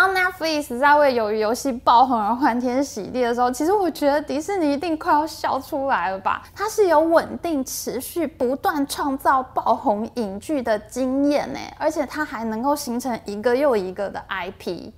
当 Netflix 在为鱿鱼游戏爆红而欢天喜地的时候，其实我觉得迪士尼一定快要笑出来了吧？它是有稳定、持续、不断创造爆红影剧的经验呢，而且它还能够形成一个又一个的 IP。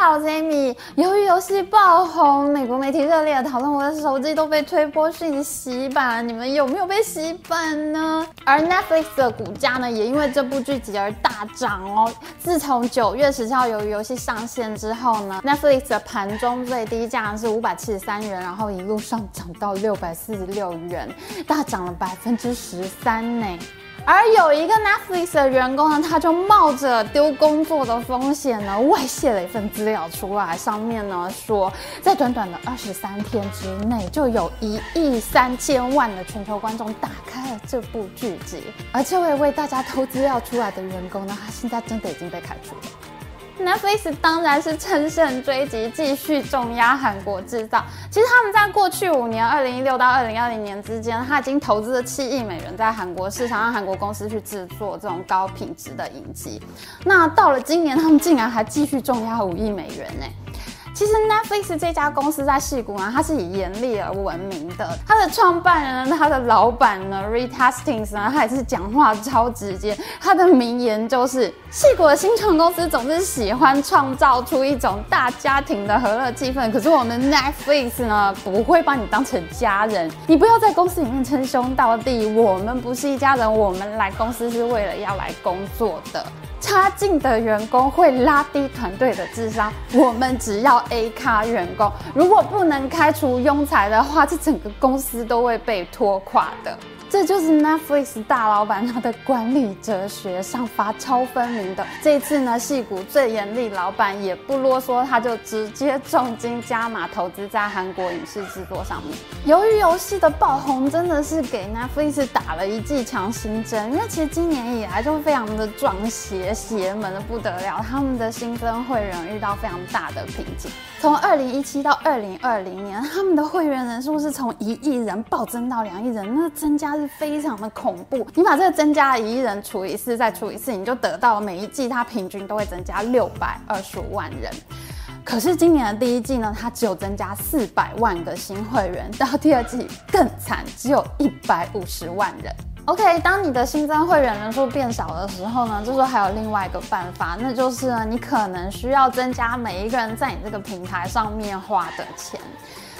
好，我是 Amy。鱿鱼游戏爆红，美国媒体热烈的讨论，我的手机都被推波讯息吧？你们有没有被洗版呢？而 Netflix 的股价呢，也因为这部剧集而大涨哦。自从九月十七号由于游戏上线之后呢，Netflix 的盘中最低价是五百七十三元，然后一路上涨到六百四十六元，大涨了百分之十三呢。而有一个 Netflix 的员工呢，他就冒着丢工作的风险呢，外泄了一份资料出来，上面呢说，在短短的二十三天之内，就有一亿三千万的全球观众打开了这部剧集。而这位为大家偷资料出来的员工呢，他现在真的已经被开除了。Netflix 当然是乘胜追击，继续重压韩国制造。其实他们在过去五年，二零一六到二零二零年之间，他已经投资了七亿美元在韩国市场，让韩国公司去制作这种高品质的影集。那到了今年，他们竟然还继续重压五亿美元呢。其实 Netflix 这家公司在硅谷呢，它是以严厉而闻名的。它的创办人呢，他的老板呢，Reed Hastings 呢，他也是讲话超直接。他的名言就是：硅谷的新创公司总是喜欢创造出一种大家庭的和乐气氛，可是我们 Netflix 呢，不会把你当成家人。你不要在公司里面称兄道弟，我们不是一家人，我们来公司是为了要来工作的。差劲的员工会拉低团队的智商。我们只要 A 咖员工，如果不能开除庸才的话，这整个公司都会被拖垮的。这就是 Netflix 大老板他的管理哲学，赏罚超分明的。这次呢，戏骨最严厉老板也不啰嗦，他就直接重金加码投资在韩国影视制作上面。由于游戏的爆红真的是给 Netflix 打了一剂强心针，因为其实今年以来就非常的撞邪邪门的不得了，他们的新增会员遇到非常大的瓶颈。从二零一七到二零二零年，他们的会员人数是从一亿人暴增到两亿人，那增加。是非常的恐怖。你把这个增加一亿人除以四，再除以四，你就得到了每一季它平均都会增加六百二十五万人。可是今年的第一季呢，它只有增加四百万个新会员，到第二季更惨，只有一百五十万人。OK，当你的新增会员人数变少的时候呢，这时候还有另外一个办法，那就是，你可能需要增加每一个人在你这个平台上面花的钱。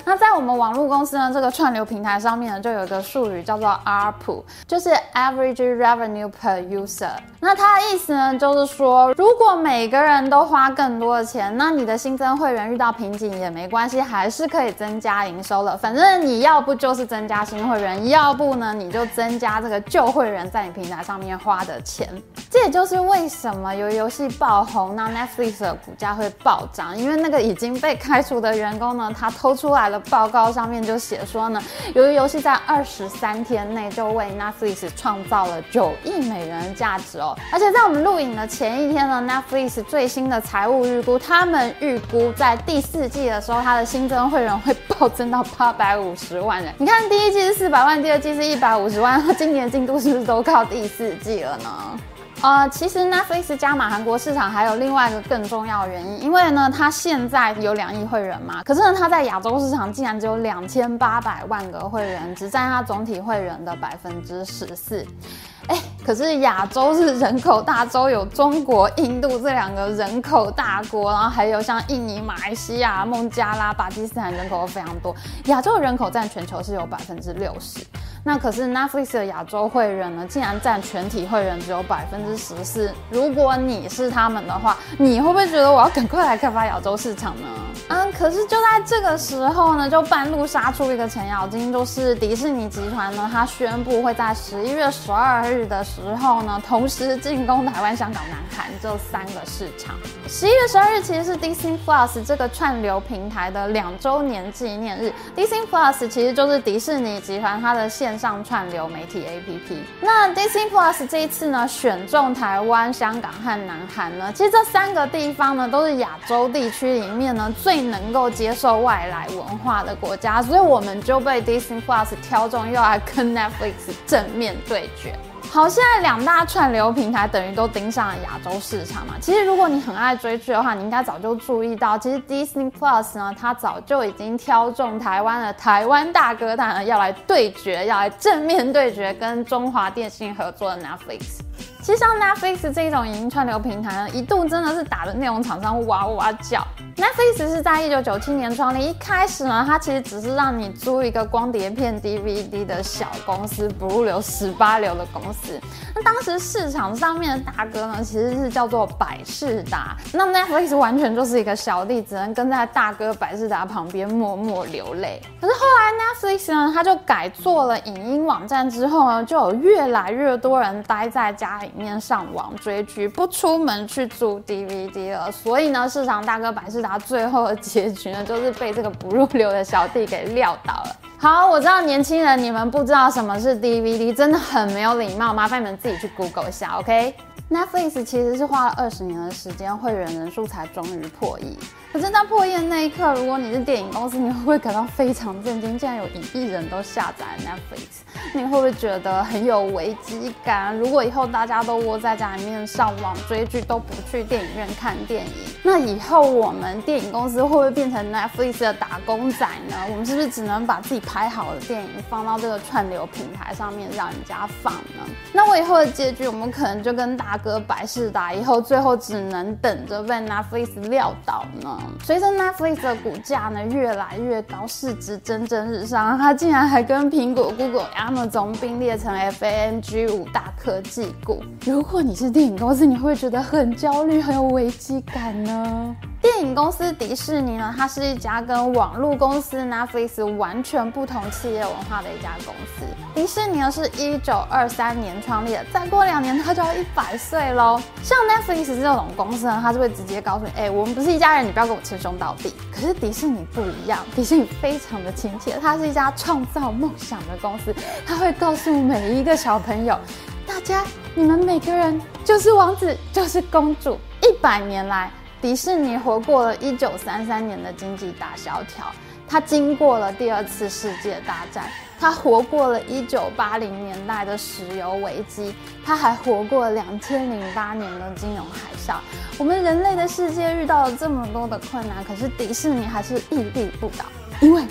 那在我们网络公司呢，这个串流平台上面呢，就有一个术语叫做 ARPU，就是 Average Revenue Per User。那它的意思呢，就是说，如果每个人都花更多的钱，那你的新增会员遇到瓶颈也没关系，还是可以增加营收的。反正你要不就是增加新会员，要不呢你就增加这个旧会员在你平台上面花的钱。这也就是为什么鱿鱼游戏爆红，那 Netflix 的股价会暴涨，因为那个已经被开除的员工呢，他偷出来了。报告上面就写说呢，由于游戏在二十三天内就为 Netflix 创造了九亿美元的价值哦，而且在我们录影的前一天呢，Netflix 最新的财务预估，他们预估在第四季的时候，它的新增会员会暴增到八百五十万人。你看第一季是四百万，第二季是一百五十万，今年进度是不是都靠第四季了呢？呃，其实 Netflix 加码韩国市场还有另外一个更重要的原因，因为呢，它现在有两亿会员嘛，可是呢，它在亚洲市场竟然只有两千八百万个会员，只占它总体会员的百分之十四。哎，可是亚洲是人口大洲，有中国、印度这两个人口大国，然后还有像印尼、马来西亚、孟加拉、巴基斯坦人口都非常多，亚洲的人口占全球是有百分之六十。那可是 Netflix 的亚洲会员呢，竟然占全体会员只有百分之十四。如果你是他们的话，你会不会觉得我要赶快来开发亚洲市场呢？嗯，可是就在这个时候呢，就半路杀出一个程咬金，就是迪士尼集团呢，它宣布会在十一月十二日的时候呢，同时进攻台湾、香港、南韩这三个市场。十一月十二日其实是 Disney Plus 这个串流平台的两周年纪念日。Disney Plus 其实就是迪士尼集团它的线上串流媒体 APP。那 Disney Plus 这一次呢，选中台湾、香港和南韩呢，其实这三个地方呢，都是亚洲地区里面呢最能够接受外来文化的国家，所以我们就被 Disney Plus 挑中，又来跟 Netflix 正面对决。好，现在两大串流平台等于都盯上了亚洲市场嘛。其实如果你很爱追剧的话，你应该早就注意到，其实 Disney Plus 呢，它早就已经挑中台湾的台湾大哥大呢，要来对决，要来正面对决跟中华电信合作的 Netflix。其实像 Netflix 这种影音串流平台呢，一度真的是打得内容厂商哇哇叫。Netflix 是在一九九七年创立，一开始呢，它其实只是让你租一个光碟片 DVD 的小公司，不入流十八流的公司。那当时市场上面的大哥呢，其实是叫做百视达。那 Netflix 完全就是一个小弟，只能跟在大哥百视达旁边默默流泪。可是后来 Netflix 呢，它就改做了影音网站之后呢，就有越来越多人待在家里。面上网追剧，不出门去租 DVD 了，所以呢，市场大哥百事达最后的结局呢，就是被这个不入流的小弟给撂倒了。好，我知道年轻人你们不知道什么是 DVD，真的很没有礼貌，麻烦你们自己去 Google 一下，OK？Netflix 其实是花了二十年的时间，会员人数才终于破亿。可是，在破亿那一刻，如果你是电影公司，你会不会感到非常震惊？竟然有一亿人都下载 Netflix，你会不会觉得很有危机感？如果以后大家都窝在家里面上网追剧，都不去电影院看电影，那以后我们电影公司会不会变成 Netflix 的打工仔呢？我们是不是只能把自己拍好的电影放到这个串流平台上面让人家放呢？那我以后的结局，我们可能就跟大哥百事达以后最后只能等着被 Netflix 撂倒呢？随着 Netflix 的股价呢越来越高，市值蒸蒸日上，它竟然还跟苹果、Google、Amazon 并列成 FANG 五大科技股。如果你是电影公司，你会不会觉得很焦虑、很有危机感呢？电影公司迪士尼呢，它是一家跟网络公司 Netflix 完全不同企业文化的一家公司。迪士尼呢是一九二三年创立的，再过两年它就要一百岁喽。像 Netflix 这种公司呢，它就会直接告诉你，哎、我们不是一家人，你不要跟我称兄道弟。可是迪士尼不一样，迪士尼非常的亲切，它是一家创造梦想的公司，它会告诉每一个小朋友，大家，你们每个人就是王子，就是公主。一百年来。迪士尼活过了一九三三年的经济大萧条，它经过了第二次世界大战，他活过了一九八零年代的石油危机，他还活过两千零八年的金融海啸。我们人类的世界遇到了这么多的困难，可是迪士尼还是屹立不倒，因为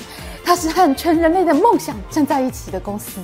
它是和全人类的梦想站在一起的公司。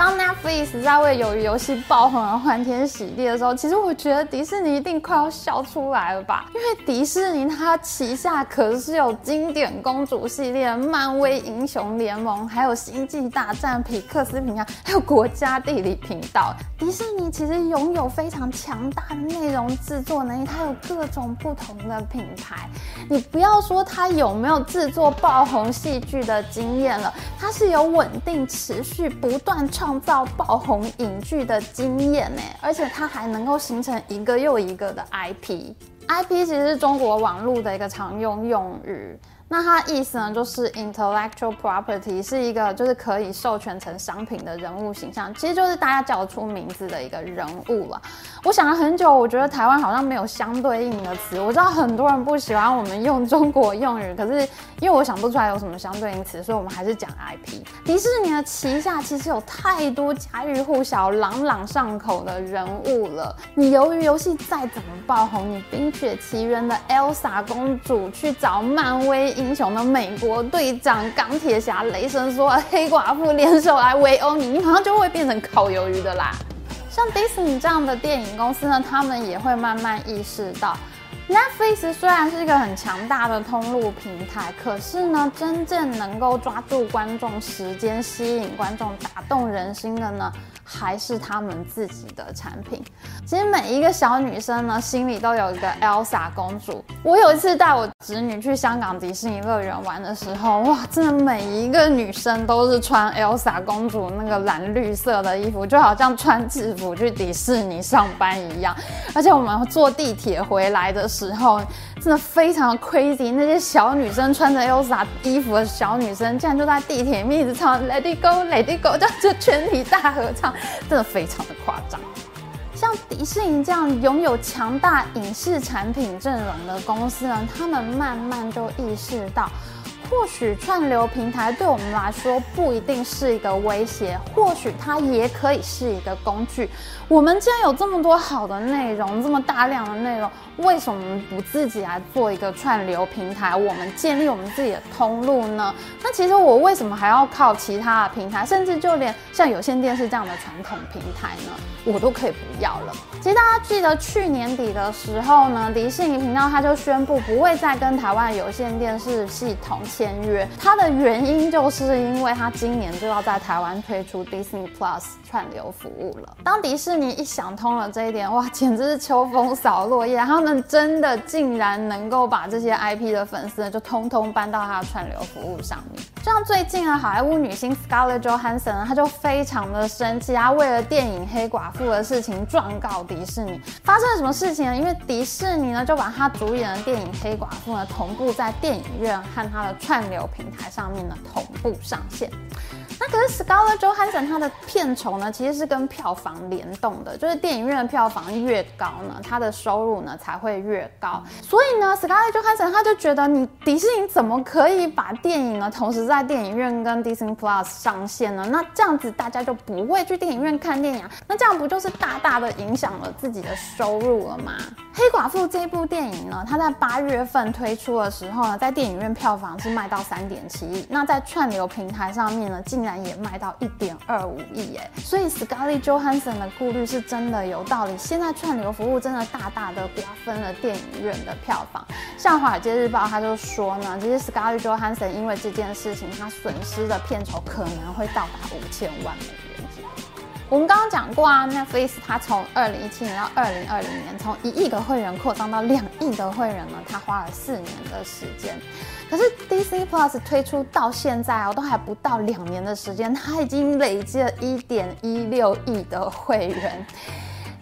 当 Netflix 在为鱿鱼游戏爆红而欢天喜地的时候，其实我觉得迪士尼一定快要笑出来了吧？因为迪士尼它旗下可是有经典公主系列、漫威英雄联盟，还有星际大战、皮克斯频道，还有国家地理频道。迪士尼其实拥有非常强大的内容制作能力，它有各种不同的品牌。你不要说它有没有制作爆红戏剧的经验了，它是有稳定、持续、不断创。创造爆红影剧的经验呢，而且它还能够形成一个又一个的 IP。IP 其实是中国网络的一个常用用语。那它意思呢，就是 intellectual property 是一个就是可以授权成商品的人物形象，其实就是大家叫得出名字的一个人物了。我想了很久，我觉得台湾好像没有相对应的词。我知道很多人不喜欢我们用中国用语，可是因为我想不出来有什么相对应词，所以我们还是讲 IP。迪士尼的旗下其实有太多家喻户晓、朗朗上口的人物了。你鱿鱼游戏再怎么爆红，你冰雪奇缘的 Elsa 公主去找漫威。英雄的美国队长、钢铁侠、雷神说、黑寡妇联手来围殴你，你马上就会变成烤鱿鱼的啦。像迪士尼这样的电影公司呢，他们也会慢慢意识到，Netflix 虽然是一个很强大的通路平台，可是呢，真正能够抓住观众时间、吸引观众、打动人心的呢，还是他们自己的产品。其实每一个小女生呢，心里都有一个 Elsa 公主。我有一次带我侄女去香港迪士尼乐园玩的时候，哇，真的每一个女生都是穿 Elsa 公主那个蓝绿色的衣服，就好像穿制服去迪士尼上班一样。而且我们坐地铁回来的时候，真的非常 crazy，那些小女生穿着 Elsa 衣服的小女生，竟然就在地铁里面一直唱 Let it go, Let it go，就全体大合唱。真的非常的夸张，像迪士尼这样拥有强大影视产品阵容的公司呢，他们慢慢就意识到，或许串流平台对我们来说不一定是一个威胁，或许它也可以是一个工具。我们既然有这么多好的内容，这么大量的内容，为什么不自己来做一个串流平台？我们建立我们自己的通路呢？那其实我为什么还要靠其他的平台，甚至就连像有线电视这样的传统平台呢？我都可以不要了。其实大家记得去年底的时候呢，迪士尼频道它就宣布不会再跟台湾有线电视系统签约。它的原因就是因为它今年就要在台湾推出 Disney Plus 串流服务了。当迪士尼一想通了这一点，哇，简直是秋风扫落叶。他们真的竟然能够把这些 IP 的粉丝，就通通搬到它的串流服务上面。像最近啊，好莱坞女星 Scarlett Johansson，她就非常的生气，她为了电影《黑寡妇》的事情状告迪士尼。发生了什么事情呢？因为迪士尼呢就把她主演的电影《黑寡妇》呢同步在电影院和她的串流平台上面呢同步上线。那可是 Scarlett Johansson 她的片酬呢，其实是跟票房联动的，就是电影院的票房越高呢，她的收入呢才会越高。所以呢，Scarlett Johansson 她就觉得你迪士尼怎么可以把电影呢同时在电影院跟 Disney Plus 上线呢？那这样子大家就不会去电影院看电影啊？那这样不就是大大的影响了自己的收入了吗？黑寡妇这部电影呢，它在八月份推出的时候呢，在电影院票房是卖到三点七亿，那在串流平台上面呢，竟然也卖到一点二五亿耶，所以 Scarlett Johansson 的顾虑是真的有道理。现在串流服务真的大大的瓜分了电影院的票房。像《华尔街日报》他就说呢，其实 Scarlett Johansson 因为这件事情，他损失的片酬可能会到达五千万美元。我们刚刚讲过啊，Netflix 它从二零一七年到二零二零年，从一亿个会员扩张到两亿的会员呢，它花了四年的时间。可是 Disney Plus 推出到现在哦，都还不到两年的时间，它已经累积了一点一六亿的会员。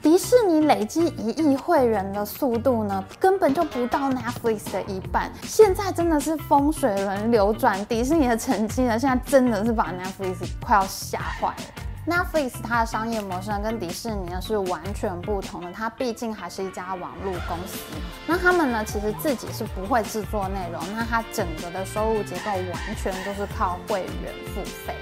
迪士尼累积一亿会员的速度呢，根本就不到 Netflix 的一半。现在真的是风水轮流转，迪士尼的成绩呢，现在真的是把 Netflix 快要吓坏了。Netflix 它的商业模式，跟迪士尼呢是完全不同的。它毕竟还是一家网络公司，那他们呢其实自己是不会制作内容，那它整个的收入结构完全都是靠会员付费。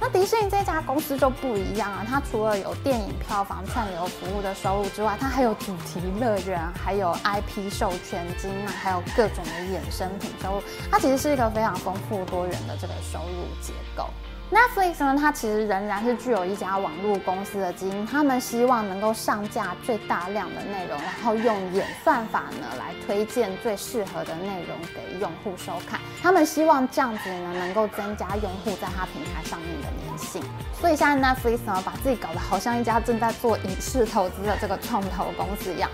那迪士尼这家公司就不一样啊，它除了有电影票房串流服务的收入之外，它还有主题乐园，还有 IP 授权金啊，还有各种的衍生品收入。它其实是一个非常丰富多元的这个收入结构。Netflix 呢，它其实仍然是具有一家网络公司的基因，他们希望能够上架最大量的内容，然后用演算法呢来推荐最适合的内容给用户收看。他们希望这样子呢能够增加用户在它平台上面的粘性。所以现在 Netflix 呢把自己搞得好像一家正在做影视投资的这个创投公司一样。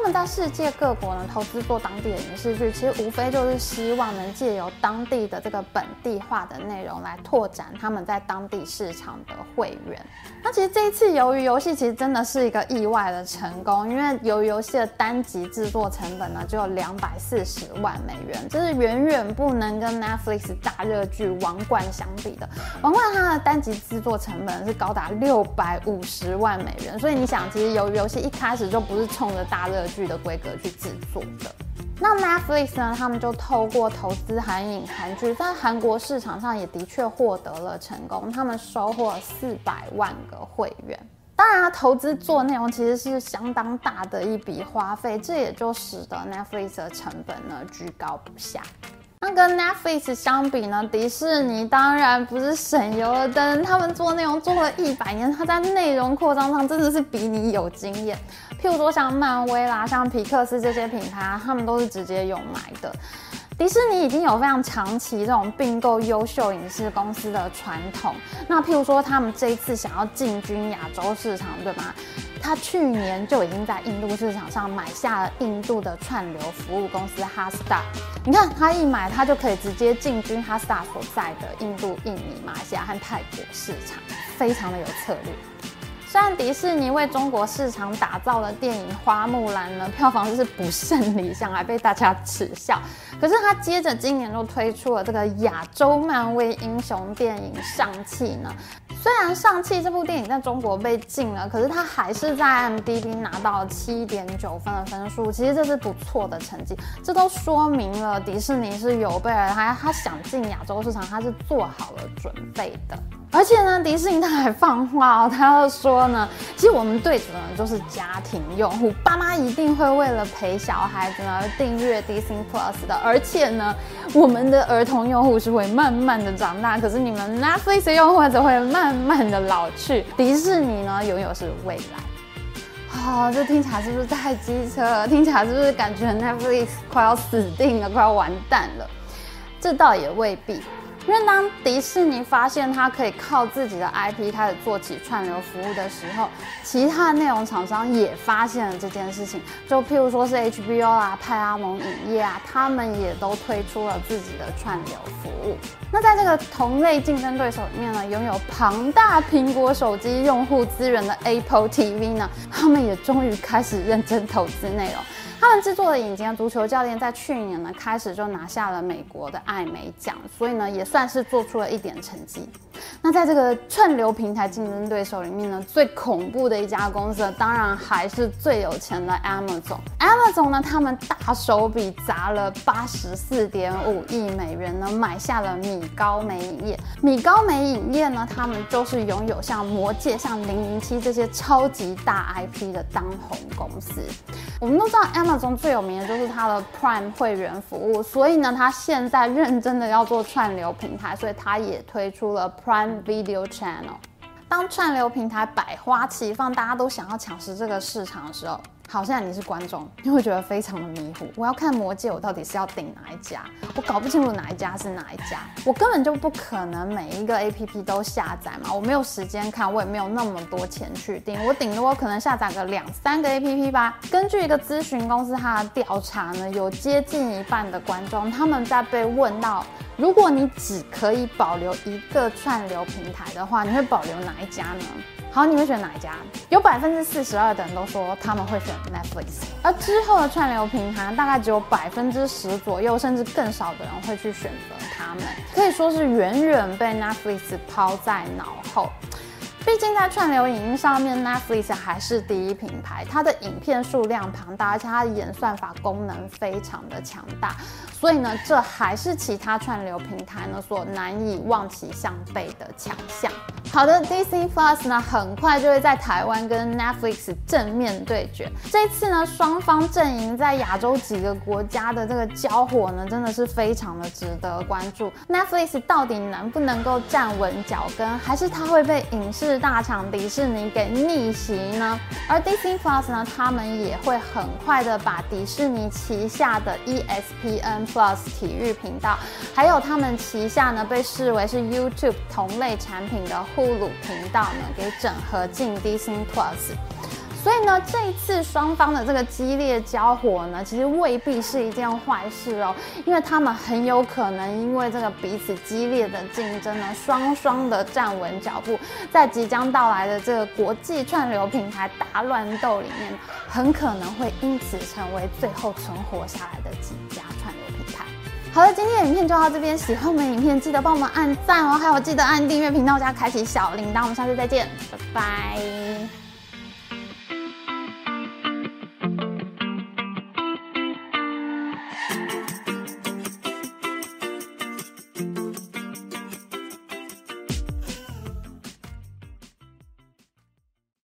他们在世界各国呢投资做当地的影视剧，其实无非就是希望能借由当地的这个本地化的内容来拓展他们在当地市场的会员。那其实这一次鱿鱼游戏其实真的是一个意外的成功，因为鱿鱼游戏的单集制作成本呢只有两百四十万美元，这是远远不能跟 Netflix 大热剧《王冠》相比的。《王冠》它的单集制作成本是高达六百五十万美元，所以你想，其实鱿鱼游戏一开始就不是冲着大热剧的规格去制作的，那 Netflix 呢？他们就透过投资韩影、韩剧，在韩国市场上也的确获得了成功。他们收获了四百万个会员。当然，投资做内容其实是相当大的一笔花费，这也就使得 Netflix 的成本呢居高不下。那跟 Netflix 相比呢，迪士尼当然不是省油的灯。他们做内容做了一百年，他在内容扩张上真的是比你有经验。譬如说像漫威啦、像皮克斯这些品牌，他们都是直接有买的。迪士尼已经有非常长期这种并购优秀影视公司的传统。那譬如说，他们这一次想要进军亚洲市场，对吗？他去年就已经在印度市场上买下了印度的串流服务公司 Hotstar。你看，他一买，他就可以直接进军 Hotstar 所在的印度、印尼、马来西亚和泰国市场，非常的有策略。虽然迪士尼为中国市场打造的电影《花木兰》呢，票房是不甚理想，还被大家耻笑。可是他接着今年就推出了这个亚洲漫威英雄电影《上气》呢。虽然上汽这部电影在中国被禁了，可是它还是在 M D B 拿到了七点九分的分数，其实这是不错的成绩。这都说明了迪士尼是有备而来，他想进亚洲市场，他是做好了准备的。而且呢，迪士尼他还放话哦，他要说呢，其实我们对准的就是家庭用户，爸妈一定会为了陪小孩子呢订阅 Disney Plus 的。而且呢，我们的儿童用户是会慢慢的长大，可是你们 Netflix 用户则会慢慢慢的老去。迪士尼呢，永远是未来。啊、哦，这听起来是不是太机车了？听起来是不是感觉 Netflix 快要死定了，快要完蛋了？这倒也未必。因为当迪士尼发现它可以靠自己的 IP 开始做起串流服务的时候，其他内容厂商也发现了这件事情。就譬如说是 HBO 啊、派拉蒙影业啊，他们也都推出了自己的串流服务。那在这个同类竞争对手里面呢，拥有庞大苹果手机用户资源的 Apple TV 呢，他们也终于开始认真投资内容。他们制作的影集《足球教练》在去年呢开始就拿下了美国的艾美奖，所以呢也算是做出了一点成绩。那在这个串流平台竞争对手里面呢，最恐怖的一家公司当然还是最有钱的 Amazon。Amazon 呢，他们大手笔砸了八十四点五亿美元呢，买下了米高梅影业。米高梅影业呢，他们就是拥有像《魔戒》、像《零零七》这些超级大 IP 的当红公司。我们都知道 Amazon。最有名的就是它的 Prime 会员服务，所以呢，它现在认真的要做串流平台，所以它也推出了 Prime Video Channel。当串流平台百花齐放，大家都想要抢食这个市场的时候。好，现在你是观众，你会觉得非常的迷糊。我要看《魔戒》，我到底是要订哪一家？我搞不清楚哪一家是哪一家。我根本就不可能每一个 APP 都下载嘛，我没有时间看，我也没有那么多钱去订。我顶多可能下载个两三个 APP 吧。根据一个咨询公司它的调查呢，有接近一半的观众他们在被问到，如果你只可以保留一个串流平台的话，你会保留哪一家呢？好，你们选哪一家？有百分之四十二的人都说他们会选 Netflix，而之后的串流平台大概只有百分之十左右，甚至更少的人会去选择他们，可以说是远远被 Netflix 抛在脑后。毕竟在串流影音上面，Netflix 还是第一品牌，它的影片数量庞大，而且它的演算法功能非常的强大，所以呢，这还是其他串流平台呢所难以望其项背的强项。好的，Disney Plus 呢，很快就会在台湾跟 Netflix 正面对决。这次呢，双方阵营在亚洲几个国家的这个交火呢，真的是非常的值得关注。Netflix 到底能不能够站稳脚跟，还是它会被影视大厂迪士尼给逆袭呢？而 Disney Plus 呢，他们也会很快的把迪士尼旗下的 ESPN Plus 体育频道，还有他们旗下呢被视为是 YouTube 同类产品的。呼噜频道呢，给整合进 Disney Plus，所以呢，这一次双方的这个激烈交火呢，其实未必是一件坏事哦，因为他们很有可能因为这个彼此激烈的竞争呢，双双的站稳脚步，在即将到来的这个国际串流平台大乱斗里面，很可能会因此成为最后存活下来的几。好了，今天的影片就到这边。喜欢我们的影片，记得帮我们按赞哦，还有记得按订阅频道加开启小铃铛。我们下次再见，拜拜。